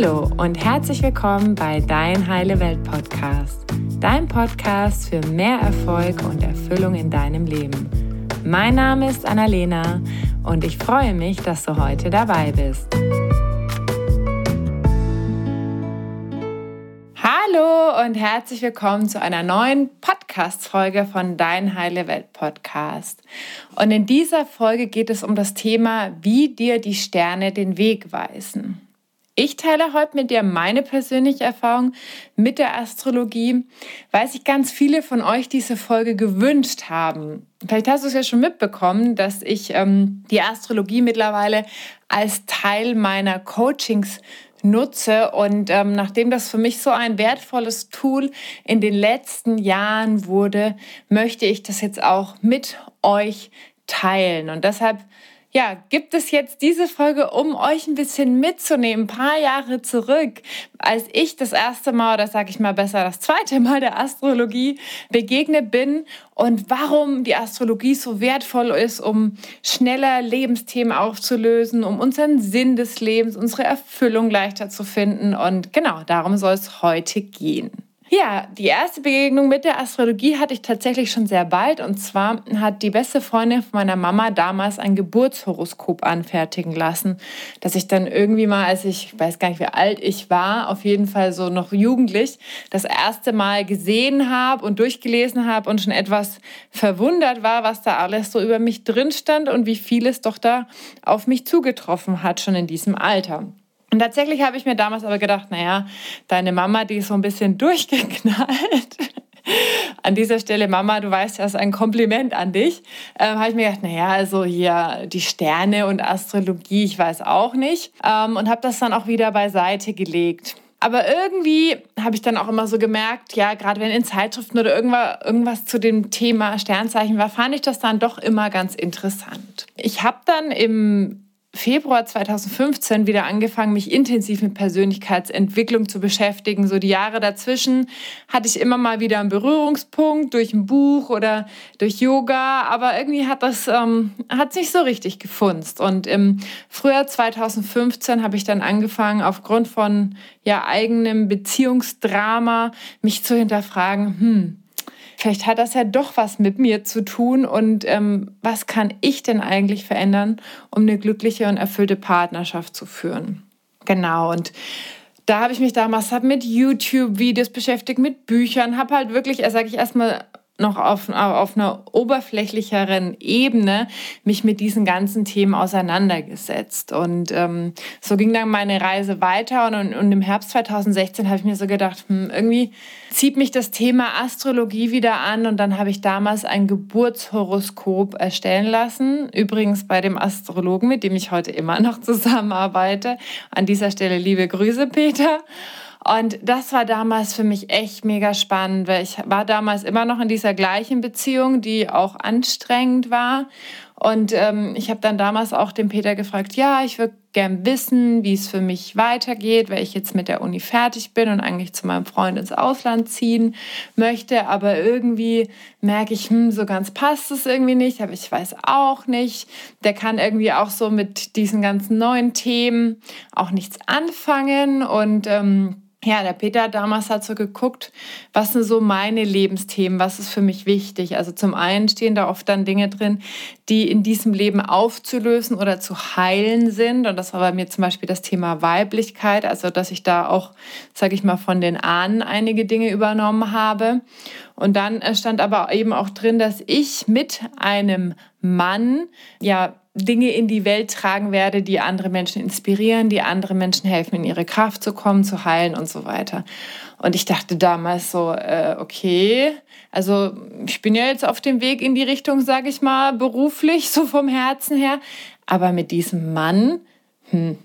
Hallo und herzlich willkommen bei Dein Heile Welt Podcast, dein Podcast für mehr Erfolg und Erfüllung in deinem Leben. Mein Name ist Annalena und ich freue mich, dass du heute dabei bist. Hallo und herzlich willkommen zu einer neuen Podcast-Folge von Dein Heile Welt Podcast. Und in dieser Folge geht es um das Thema, wie dir die Sterne den Weg weisen. Ich teile heute mit dir meine persönliche Erfahrung mit der Astrologie, weil sich ganz viele von euch diese Folge gewünscht haben. Vielleicht hast du es ja schon mitbekommen, dass ich ähm, die Astrologie mittlerweile als Teil meiner Coachings nutze. Und ähm, nachdem das für mich so ein wertvolles Tool in den letzten Jahren wurde, möchte ich das jetzt auch mit euch teilen. Und deshalb ja, gibt es jetzt diese Folge, um euch ein bisschen mitzunehmen, ein paar Jahre zurück, als ich das erste Mal, oder sage ich mal besser, das zweite Mal der Astrologie begegnet bin und warum die Astrologie so wertvoll ist, um schneller Lebensthemen aufzulösen, um unseren Sinn des Lebens, unsere Erfüllung leichter zu finden. Und genau darum soll es heute gehen. Ja, die erste Begegnung mit der Astrologie hatte ich tatsächlich schon sehr bald. Und zwar hat die beste Freundin von meiner Mama damals ein Geburtshoroskop anfertigen lassen, dass ich dann irgendwie mal, als ich, ich weiß gar nicht, wie alt ich war, auf jeden Fall so noch jugendlich, das erste Mal gesehen habe und durchgelesen habe und schon etwas verwundert war, was da alles so über mich drin stand und wie viel es doch da auf mich zugetroffen hat, schon in diesem Alter. Und tatsächlich habe ich mir damals aber gedacht, naja, deine Mama, die ist so ein bisschen durchgeknallt. An dieser Stelle, Mama, du weißt das ist ein Kompliment an dich. Ähm, habe ich mir gedacht, naja, also hier die Sterne und Astrologie, ich weiß auch nicht. Ähm, und habe das dann auch wieder beiseite gelegt. Aber irgendwie habe ich dann auch immer so gemerkt, ja, gerade wenn in Zeitschriften oder irgendwas, irgendwas zu dem Thema Sternzeichen war, fand ich das dann doch immer ganz interessant. Ich habe dann im Februar 2015 wieder angefangen, mich intensiv mit Persönlichkeitsentwicklung zu beschäftigen. So die Jahre dazwischen hatte ich immer mal wieder einen Berührungspunkt durch ein Buch oder durch Yoga, aber irgendwie hat das ähm, hat nicht so richtig gefunzt. Und im Frühjahr 2015 habe ich dann angefangen, aufgrund von ja eigenem Beziehungsdrama mich zu hinterfragen. Hm, vielleicht hat das ja doch was mit mir zu tun und ähm, was kann ich denn eigentlich verändern, um eine glückliche und erfüllte Partnerschaft zu führen. Genau, und da habe ich mich damals mit YouTube-Videos beschäftigt, mit Büchern, habe halt wirklich, sage ich erstmal, noch auf, auf einer oberflächlicheren Ebene mich mit diesen ganzen Themen auseinandergesetzt. Und ähm, so ging dann meine Reise weiter. Und, und im Herbst 2016 habe ich mir so gedacht, hm, irgendwie zieht mich das Thema Astrologie wieder an. Und dann habe ich damals ein Geburtshoroskop erstellen lassen. Übrigens bei dem Astrologen, mit dem ich heute immer noch zusammenarbeite. An dieser Stelle liebe Grüße, Peter. Und das war damals für mich echt mega spannend, weil ich war damals immer noch in dieser gleichen Beziehung, die auch anstrengend war. Und ähm, ich habe dann damals auch den Peter gefragt, ja, ich würde gern wissen, wie es für mich weitergeht, weil ich jetzt mit der Uni fertig bin und eigentlich zu meinem Freund ins Ausland ziehen möchte. Aber irgendwie merke ich, hm, so ganz passt es irgendwie nicht. Aber ich weiß auch nicht. Der kann irgendwie auch so mit diesen ganzen neuen Themen auch nichts anfangen. Und ähm, ja, der Peter damals hat so geguckt, was sind so meine Lebensthemen, was ist für mich wichtig. Also zum einen stehen da oft dann Dinge drin, die in diesem Leben aufzulösen oder zu heilen sind. Und das war bei mir zum Beispiel das Thema Weiblichkeit, also dass ich da auch, sage ich mal, von den Ahnen einige Dinge übernommen habe. Und dann stand aber eben auch drin, dass ich mit einem Mann ja Dinge in die Welt tragen werde, die andere Menschen inspirieren, die andere Menschen helfen, in ihre Kraft zu kommen, zu heilen und so weiter. Und ich dachte damals so, äh, okay, also ich bin ja jetzt auf dem Weg in die Richtung, sage ich mal, beruflich, so vom Herzen her. Aber mit diesem Mann, hm,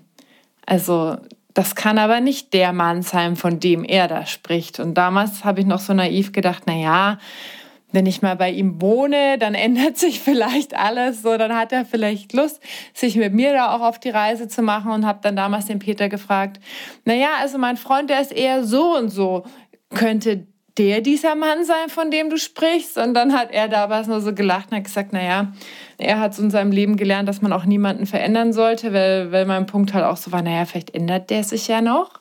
also das kann aber nicht der Mann sein, von dem er da spricht. Und damals habe ich noch so naiv gedacht, na ja, wenn ich mal bei ihm wohne, dann ändert sich vielleicht alles. So, dann hat er vielleicht Lust, sich mit mir da auch auf die Reise zu machen und habe dann damals den Peter gefragt, naja, also mein Freund, der ist eher so und so. Könnte der dieser Mann sein, von dem du sprichst? Und dann hat er damals nur so gelacht und hat gesagt, naja, er hat so in seinem Leben gelernt, dass man auch niemanden verändern sollte, weil, weil mein Punkt halt auch so war, naja, vielleicht ändert der sich ja noch.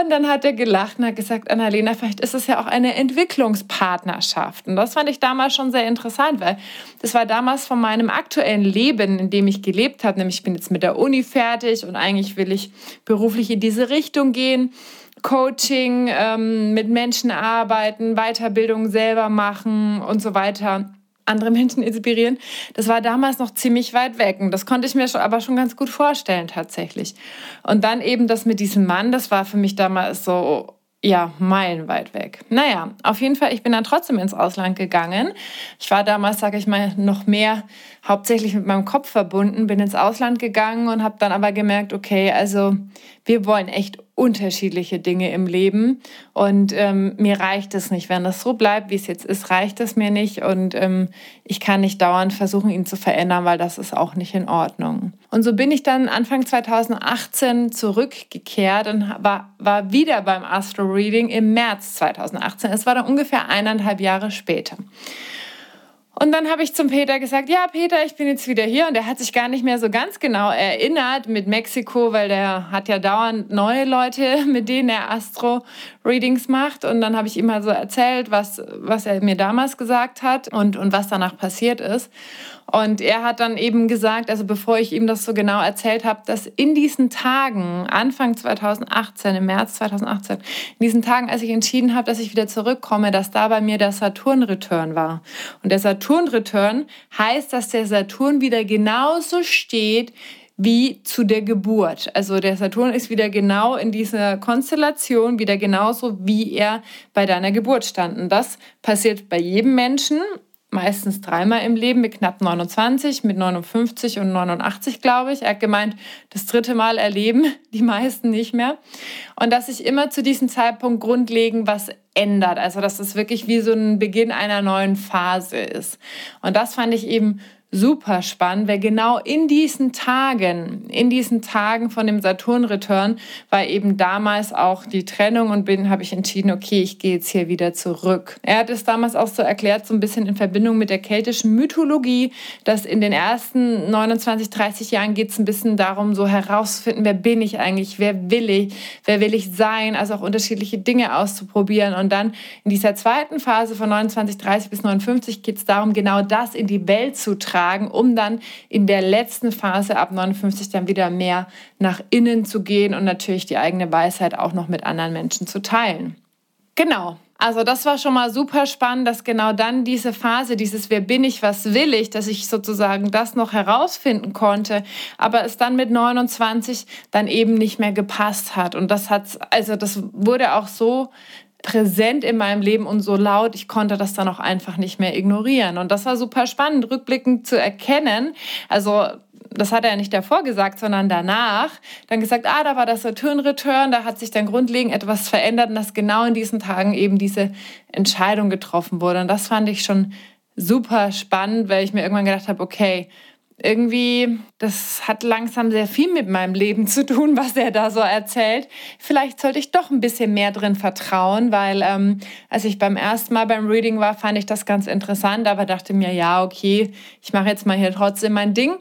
Und dann hat er gelacht und hat gesagt, Annalena, vielleicht ist es ja auch eine Entwicklungspartnerschaft. Und das fand ich damals schon sehr interessant, weil das war damals von meinem aktuellen Leben, in dem ich gelebt habe, nämlich ich bin jetzt mit der Uni fertig und eigentlich will ich beruflich in diese Richtung gehen. Coaching, ähm, mit Menschen arbeiten, Weiterbildung selber machen und so weiter andere Menschen inspirieren. Das war damals noch ziemlich weit weg und das konnte ich mir aber schon ganz gut vorstellen tatsächlich. Und dann eben das mit diesem Mann, das war für mich damals so ja, meilenweit weg. Naja, auf jeden Fall, ich bin dann trotzdem ins Ausland gegangen. Ich war damals, sage ich mal, noch mehr hauptsächlich mit meinem Kopf verbunden, bin ins Ausland gegangen und habe dann aber gemerkt, okay, also wir wollen echt unterschiedliche Dinge im Leben und ähm, mir reicht es nicht. Wenn das so bleibt, wie es jetzt ist, reicht es mir nicht und ähm, ich kann nicht dauernd versuchen, ihn zu verändern, weil das ist auch nicht in Ordnung. Und so bin ich dann Anfang 2018 zurückgekehrt und war, war wieder beim Astro Reading im März 2018. Es war dann ungefähr eineinhalb Jahre später. Und dann habe ich zum Peter gesagt, ja, Peter, ich bin jetzt wieder hier. Und er hat sich gar nicht mehr so ganz genau erinnert mit Mexiko, weil der hat ja dauernd neue Leute, mit denen er Astro-Readings macht. Und dann habe ich ihm mal so erzählt, was, was er mir damals gesagt hat und, und was danach passiert ist. Und er hat dann eben gesagt, also bevor ich ihm das so genau erzählt habe, dass in diesen Tagen, Anfang 2018, im März 2018, in diesen Tagen, als ich entschieden habe, dass ich wieder zurückkomme, dass da bei mir der Saturn-Return war. Und der Saturn-Return heißt, dass der Saturn wieder genauso steht, wie zu der Geburt. Also der Saturn ist wieder genau in dieser Konstellation, wieder genauso, wie er bei deiner Geburt stand. Und das passiert bei jedem Menschen meistens dreimal im Leben mit knapp 29, mit 59 und 89, glaube ich. Er hat gemeint, das dritte Mal erleben die meisten nicht mehr. Und dass sich immer zu diesem Zeitpunkt grundlegend was ändert. Also dass es wirklich wie so ein Beginn einer neuen Phase ist. Und das fand ich eben super spannend, weil genau in diesen Tagen, in diesen Tagen von dem Saturn-Return war eben damals auch die Trennung und bin, habe ich entschieden, okay, ich gehe jetzt hier wieder zurück. Er hat es damals auch so erklärt, so ein bisschen in Verbindung mit der keltischen Mythologie, dass in den ersten 29, 30 Jahren geht es ein bisschen darum, so herauszufinden, wer bin ich eigentlich, wer will ich, wer will ich sein, also auch unterschiedliche Dinge auszuprobieren. Und dann in dieser zweiten Phase von 29, 30 bis 59 geht es darum, genau das in die Welt zu tragen tragen, um dann in der letzten Phase ab 59 dann wieder mehr nach innen zu gehen und natürlich die eigene Weisheit auch noch mit anderen Menschen zu teilen. Genau. Also das war schon mal super spannend, dass genau dann diese Phase, dieses Wer bin ich, was will ich, dass ich sozusagen das noch herausfinden konnte, aber es dann mit 29 dann eben nicht mehr gepasst hat. Und das hat, also das wurde auch so präsent in meinem Leben und so laut, ich konnte das dann auch einfach nicht mehr ignorieren. Und das war super spannend, rückblickend zu erkennen. Also das hat er nicht davor gesagt, sondern danach dann gesagt, ah, da war das Saturn-Return, da hat sich dann grundlegend etwas verändert und dass genau in diesen Tagen eben diese Entscheidung getroffen wurde. Und das fand ich schon super spannend, weil ich mir irgendwann gedacht habe, okay, irgendwie, das hat langsam sehr viel mit meinem Leben zu tun, was er da so erzählt. Vielleicht sollte ich doch ein bisschen mehr drin vertrauen, weil ähm, als ich beim ersten Mal beim Reading war, fand ich das ganz interessant, aber dachte mir, ja, okay, ich mache jetzt mal hier trotzdem mein Ding.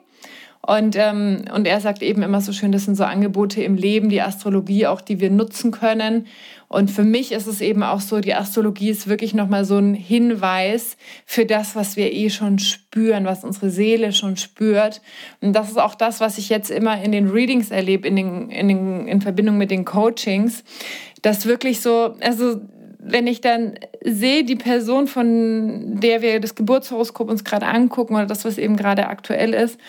Und, ähm, und er sagt eben immer so schön, das sind so Angebote im Leben, die Astrologie auch, die wir nutzen können. Und für mich ist es eben auch so, die Astrologie ist wirklich nochmal so ein Hinweis für das, was wir eh schon spüren, was unsere Seele schon spürt. Und das ist auch das, was ich jetzt immer in den Readings erlebe, in, den, in, den, in Verbindung mit den Coachings, dass wirklich so, also wenn ich dann sehe, die Person, von der wir das Geburtshoroskop uns gerade angucken oder das, was eben gerade aktuell ist,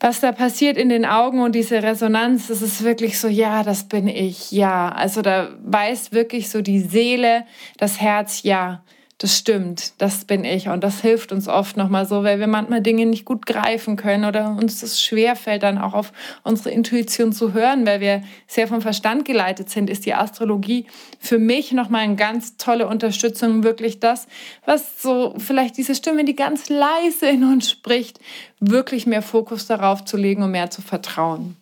was da passiert in den Augen und diese Resonanz, das ist wirklich so, ja, das bin ich, ja. Also da weiß wirklich so die Seele, das Herz, ja das stimmt, das bin ich. Und das hilft uns oft nochmal so, weil wir manchmal Dinge nicht gut greifen können oder uns das schwerfällt, dann auch auf unsere Intuition zu hören, weil wir sehr vom Verstand geleitet sind, ist die Astrologie für mich nochmal eine ganz tolle Unterstützung, wirklich das, was so vielleicht diese Stimme, die ganz leise in uns spricht, wirklich mehr Fokus darauf zu legen und mehr zu vertrauen.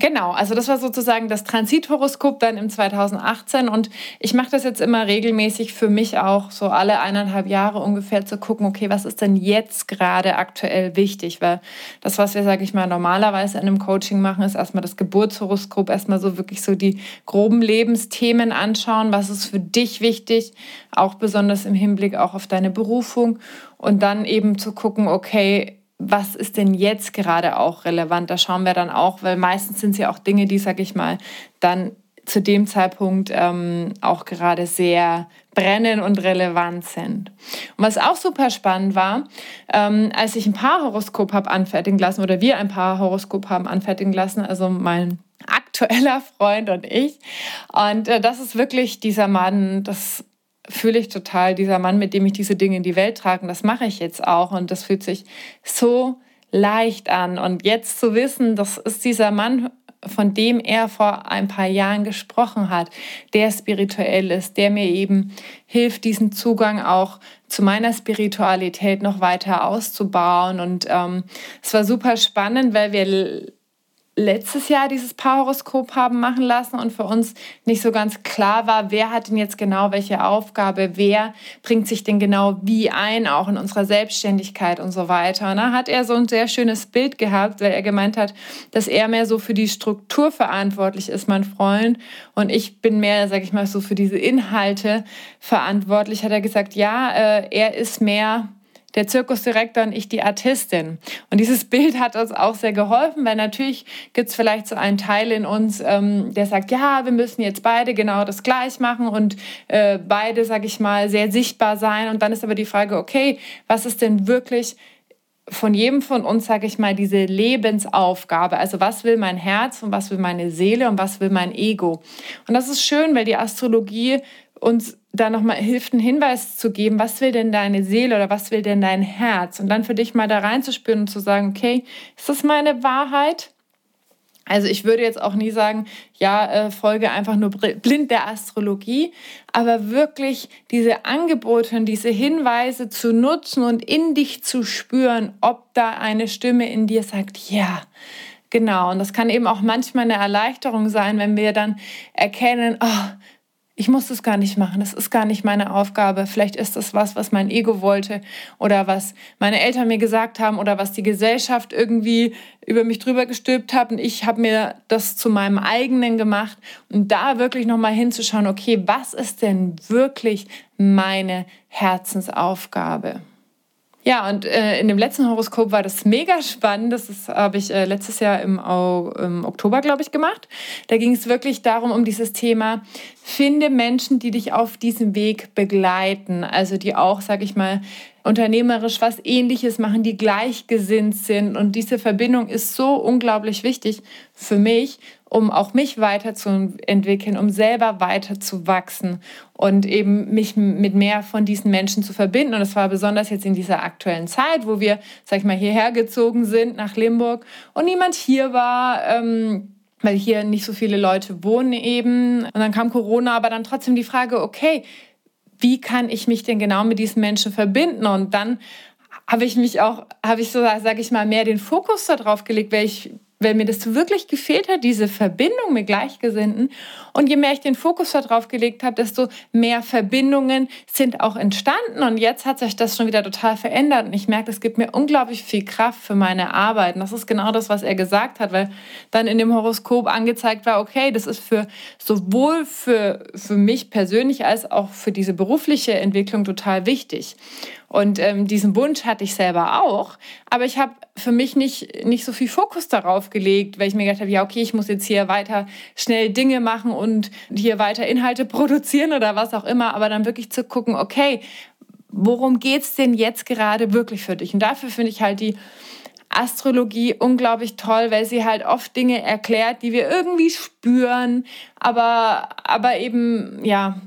Genau, also das war sozusagen das Transithoroskop dann im 2018 und ich mache das jetzt immer regelmäßig für mich auch, so alle eineinhalb Jahre ungefähr zu gucken, okay, was ist denn jetzt gerade aktuell wichtig, weil das, was wir, sage ich mal, normalerweise in einem Coaching machen, ist erstmal das Geburtshoroskop, erstmal so wirklich so die groben Lebensthemen anschauen, was ist für dich wichtig, auch besonders im Hinblick auch auf deine Berufung. Und dann eben zu gucken, okay, was ist denn jetzt gerade auch relevant? Da schauen wir dann auch, weil meistens sind es ja auch Dinge, die, sag ich mal, dann zu dem Zeitpunkt ähm, auch gerade sehr brennen und relevant sind. Und was auch super spannend war, ähm, als ich ein Paarhoroskop habe anfertigen lassen oder wir ein Paarhoroskop haben anfertigen lassen, also mein aktueller Freund und ich. Und äh, das ist wirklich dieser Mann, das fühle ich total, dieser Mann, mit dem ich diese Dinge in die Welt trage, das mache ich jetzt auch und das fühlt sich so leicht an. Und jetzt zu wissen, das ist dieser Mann, von dem er vor ein paar Jahren gesprochen hat, der spirituell ist, der mir eben hilft, diesen Zugang auch zu meiner Spiritualität noch weiter auszubauen. Und ähm, es war super spannend, weil wir letztes Jahr dieses Paarhoroskop haben machen lassen und für uns nicht so ganz klar war, wer hat denn jetzt genau welche Aufgabe, wer bringt sich denn genau wie ein, auch in unserer Selbstständigkeit und so weiter. Und da hat er so ein sehr schönes Bild gehabt, weil er gemeint hat, dass er mehr so für die Struktur verantwortlich ist, mein Freund, und ich bin mehr, sag ich mal, so für diese Inhalte verantwortlich. Hat er gesagt, ja, äh, er ist mehr der Zirkusdirektor und ich die Artistin. Und dieses Bild hat uns auch sehr geholfen, weil natürlich gibt es vielleicht so einen Teil in uns, ähm, der sagt, ja, wir müssen jetzt beide genau das gleich machen und äh, beide, sag ich mal, sehr sichtbar sein. Und dann ist aber die Frage, okay, was ist denn wirklich von jedem von uns, sage ich mal, diese Lebensaufgabe. Also was will mein Herz und was will meine Seele und was will mein Ego. Und das ist schön, weil die Astrologie uns da nochmal hilft, einen Hinweis zu geben, was will denn deine Seele oder was will denn dein Herz? Und dann für dich mal da reinzuspüren und zu sagen, okay, ist das meine Wahrheit? Also ich würde jetzt auch nie sagen, ja, äh, folge einfach nur blind der Astrologie, aber wirklich diese Angebote und diese Hinweise zu nutzen und in dich zu spüren, ob da eine Stimme in dir sagt, ja, genau. Und das kann eben auch manchmal eine Erleichterung sein, wenn wir dann erkennen, oh, ich muss das gar nicht machen, das ist gar nicht meine Aufgabe. Vielleicht ist das was, was mein Ego wollte oder was meine Eltern mir gesagt haben oder was die Gesellschaft irgendwie über mich drüber gestülpt hat und ich habe mir das zu meinem eigenen gemacht und da wirklich nochmal hinzuschauen, okay, was ist denn wirklich meine Herzensaufgabe? Ja, und äh, in dem letzten Horoskop war das mega spannend. Das habe ich äh, letztes Jahr im, im Oktober, glaube ich, gemacht. Da ging es wirklich darum, um dieses Thema, finde Menschen, die dich auf diesem Weg begleiten. Also die auch, sage ich mal, unternehmerisch was Ähnliches machen, die gleichgesinnt sind. Und diese Verbindung ist so unglaublich wichtig für mich, um auch mich weiterzuentwickeln, um selber weiter zu wachsen und eben mich mit mehr von diesen Menschen zu verbinden. Und das war besonders jetzt in dieser aktuellen Zeit, wo wir, sag ich mal, hierher gezogen sind nach Limburg und niemand hier war. Ähm, weil hier nicht so viele Leute wohnen eben. Und dann kam Corona, aber dann trotzdem die Frage, okay, wie kann ich mich denn genau mit diesen Menschen verbinden? Und dann habe ich mich auch, habe ich so, sage ich mal, mehr den Fokus darauf gelegt, weil ich weil mir das wirklich gefehlt hat, diese Verbindung mit Gleichgesinnten. Und je mehr ich den Fokus darauf gelegt habe, desto mehr Verbindungen sind auch entstanden. Und jetzt hat sich das schon wieder total verändert. Und ich merke, es gibt mir unglaublich viel Kraft für meine Arbeit. Und das ist genau das, was er gesagt hat, weil dann in dem Horoskop angezeigt war, okay, das ist für sowohl für, für mich persönlich als auch für diese berufliche Entwicklung total wichtig. Und ähm, diesen Wunsch hatte ich selber auch. Aber ich habe für mich nicht, nicht so viel Fokus darauf gelegt, weil ich mir gedacht habe, ja, okay, ich muss jetzt hier weiter schnell Dinge machen und hier weiter Inhalte produzieren oder was auch immer. Aber dann wirklich zu gucken, okay, worum geht's denn jetzt gerade wirklich für dich? Und dafür finde ich halt die Astrologie unglaublich toll, weil sie halt oft Dinge erklärt, die wir irgendwie spüren, aber, aber eben, ja,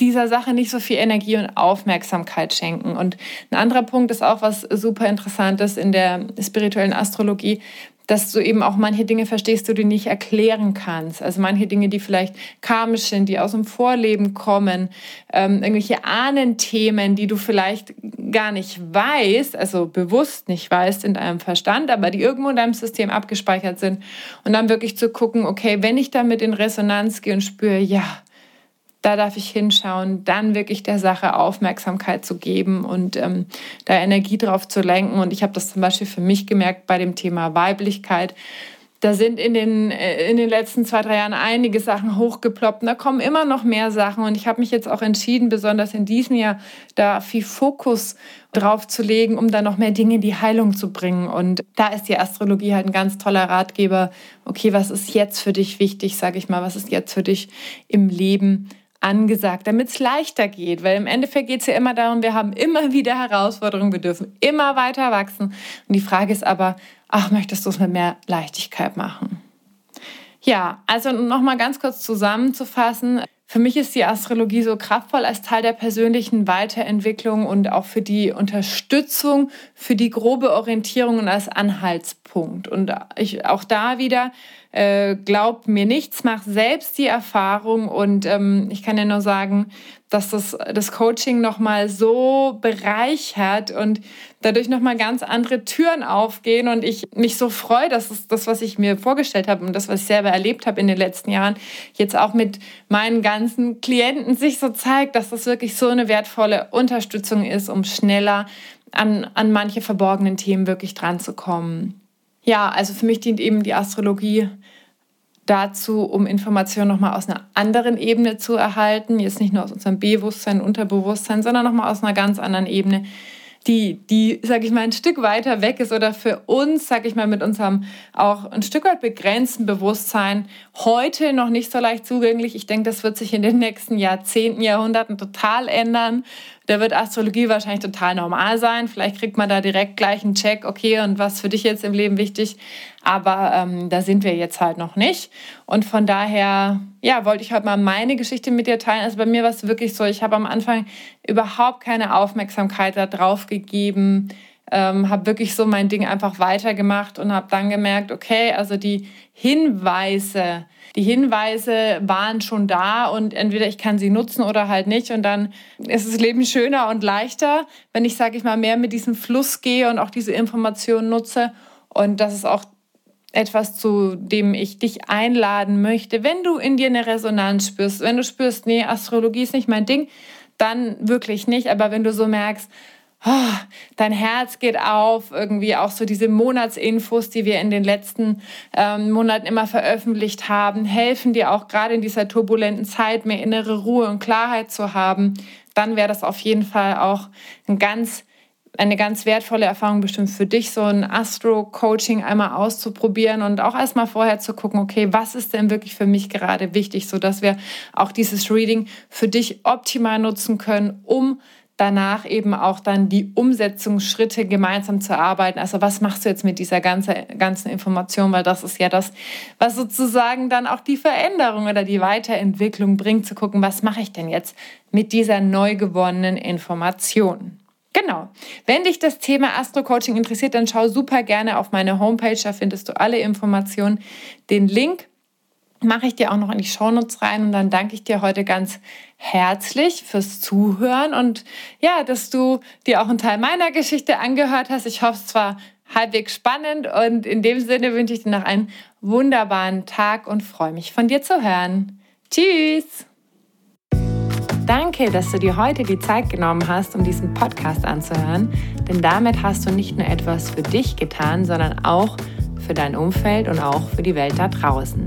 dieser Sache nicht so viel Energie und Aufmerksamkeit schenken. Und ein anderer Punkt ist auch was super interessantes in der spirituellen Astrologie, dass du eben auch manche Dinge verstehst, die du nicht erklären kannst. Also manche Dinge, die vielleicht karmisch sind, die aus dem Vorleben kommen, ähm, irgendwelche Ahnenthemen, die du vielleicht gar nicht weißt, also bewusst nicht weißt in deinem Verstand, aber die irgendwo in deinem System abgespeichert sind. Und dann wirklich zu gucken, okay, wenn ich damit in Resonanz gehe und spüre, ja, da darf ich hinschauen, dann wirklich der Sache Aufmerksamkeit zu geben und ähm, da Energie drauf zu lenken. Und ich habe das zum Beispiel für mich gemerkt bei dem Thema Weiblichkeit. Da sind in den, äh, in den letzten zwei, drei Jahren einige Sachen hochgeploppt. Da kommen immer noch mehr Sachen. Und ich habe mich jetzt auch entschieden, besonders in diesem Jahr, da viel Fokus drauf zu legen, um da noch mehr Dinge in die Heilung zu bringen. Und da ist die Astrologie halt ein ganz toller Ratgeber. Okay, was ist jetzt für dich wichtig, sage ich mal? Was ist jetzt für dich im Leben angesagt, damit es leichter geht. Weil im Endeffekt geht es ja immer darum, wir haben immer wieder Herausforderungen, wir dürfen immer weiter wachsen. Und die Frage ist aber, ach, möchtest du es mit mehr Leichtigkeit machen? Ja, also nochmal ganz kurz zusammenzufassen. Für mich ist die Astrologie so kraftvoll als Teil der persönlichen Weiterentwicklung und auch für die Unterstützung, für die grobe Orientierung und als Anhaltspunkt. Und ich, auch da wieder äh, glaub mir nichts, mach selbst die Erfahrung und ähm, ich kann ja nur sagen, dass das, das Coaching nochmal so bereichert und dadurch nochmal ganz andere Türen aufgehen und ich mich so freue, dass es das, was ich mir vorgestellt habe und das, was ich selber erlebt habe in den letzten Jahren, jetzt auch mit meinen ganzen Klienten sich so zeigt, dass das wirklich so eine wertvolle Unterstützung ist, um schneller an, an manche verborgenen Themen wirklich dran zu kommen. Ja, also für mich dient eben die Astrologie dazu, um Informationen nochmal aus einer anderen Ebene zu erhalten. Jetzt nicht nur aus unserem Bewusstsein, Unterbewusstsein, sondern nochmal aus einer ganz anderen Ebene, die, die, sag ich mal, ein Stück weiter weg ist oder für uns, sag ich mal, mit unserem auch ein Stück weit begrenzten Bewusstsein heute noch nicht so leicht zugänglich. Ich denke, das wird sich in den nächsten Jahrzehnten, Jahrhunderten total ändern. Da wird Astrologie wahrscheinlich total normal sein. Vielleicht kriegt man da direkt gleich einen Check, okay, und was für dich jetzt im Leben wichtig. Aber ähm, da sind wir jetzt halt noch nicht. Und von daher, ja, wollte ich heute mal meine Geschichte mit dir teilen. Also bei mir war es wirklich so, ich habe am Anfang überhaupt keine Aufmerksamkeit darauf gegeben, ähm, habe wirklich so mein Ding einfach weitergemacht und habe dann gemerkt, okay, also die Hinweise, die Hinweise waren schon da und entweder ich kann sie nutzen oder halt nicht. Und dann ist das Leben schöner und leichter, wenn ich, sage ich mal, mehr mit diesem Fluss gehe und auch diese Informationen nutze. Und das ist auch etwas, zu dem ich dich einladen möchte. Wenn du in dir eine Resonanz spürst, wenn du spürst, nee, Astrologie ist nicht mein Ding, dann wirklich nicht. Aber wenn du so merkst, oh, dein Herz geht auf, irgendwie auch so diese Monatsinfos, die wir in den letzten ähm, Monaten immer veröffentlicht haben, helfen dir auch gerade in dieser turbulenten Zeit mehr innere Ruhe und Klarheit zu haben, dann wäre das auf jeden Fall auch ein ganz eine ganz wertvolle Erfahrung bestimmt für dich, so ein Astro-Coaching einmal auszuprobieren und auch erstmal vorher zu gucken, okay, was ist denn wirklich für mich gerade wichtig, sodass wir auch dieses Reading für dich optimal nutzen können, um danach eben auch dann die Umsetzungsschritte gemeinsam zu arbeiten. Also was machst du jetzt mit dieser ganzen, ganzen Information? Weil das ist ja das, was sozusagen dann auch die Veränderung oder die Weiterentwicklung bringt, zu gucken, was mache ich denn jetzt mit dieser neu gewonnenen Information? Genau. Wenn dich das Thema Astro-Coaching interessiert, dann schau super gerne auf meine Homepage, da findest du alle Informationen. Den Link mache ich dir auch noch in die Shownotes rein und dann danke ich dir heute ganz herzlich fürs Zuhören und ja, dass du dir auch einen Teil meiner Geschichte angehört hast. Ich hoffe, es war halbwegs spannend und in dem Sinne wünsche ich dir noch einen wunderbaren Tag und freue mich von dir zu hören. Tschüss! Danke, dass du dir heute die Zeit genommen hast, um diesen Podcast anzuhören, denn damit hast du nicht nur etwas für dich getan, sondern auch für dein Umfeld und auch für die Welt da draußen.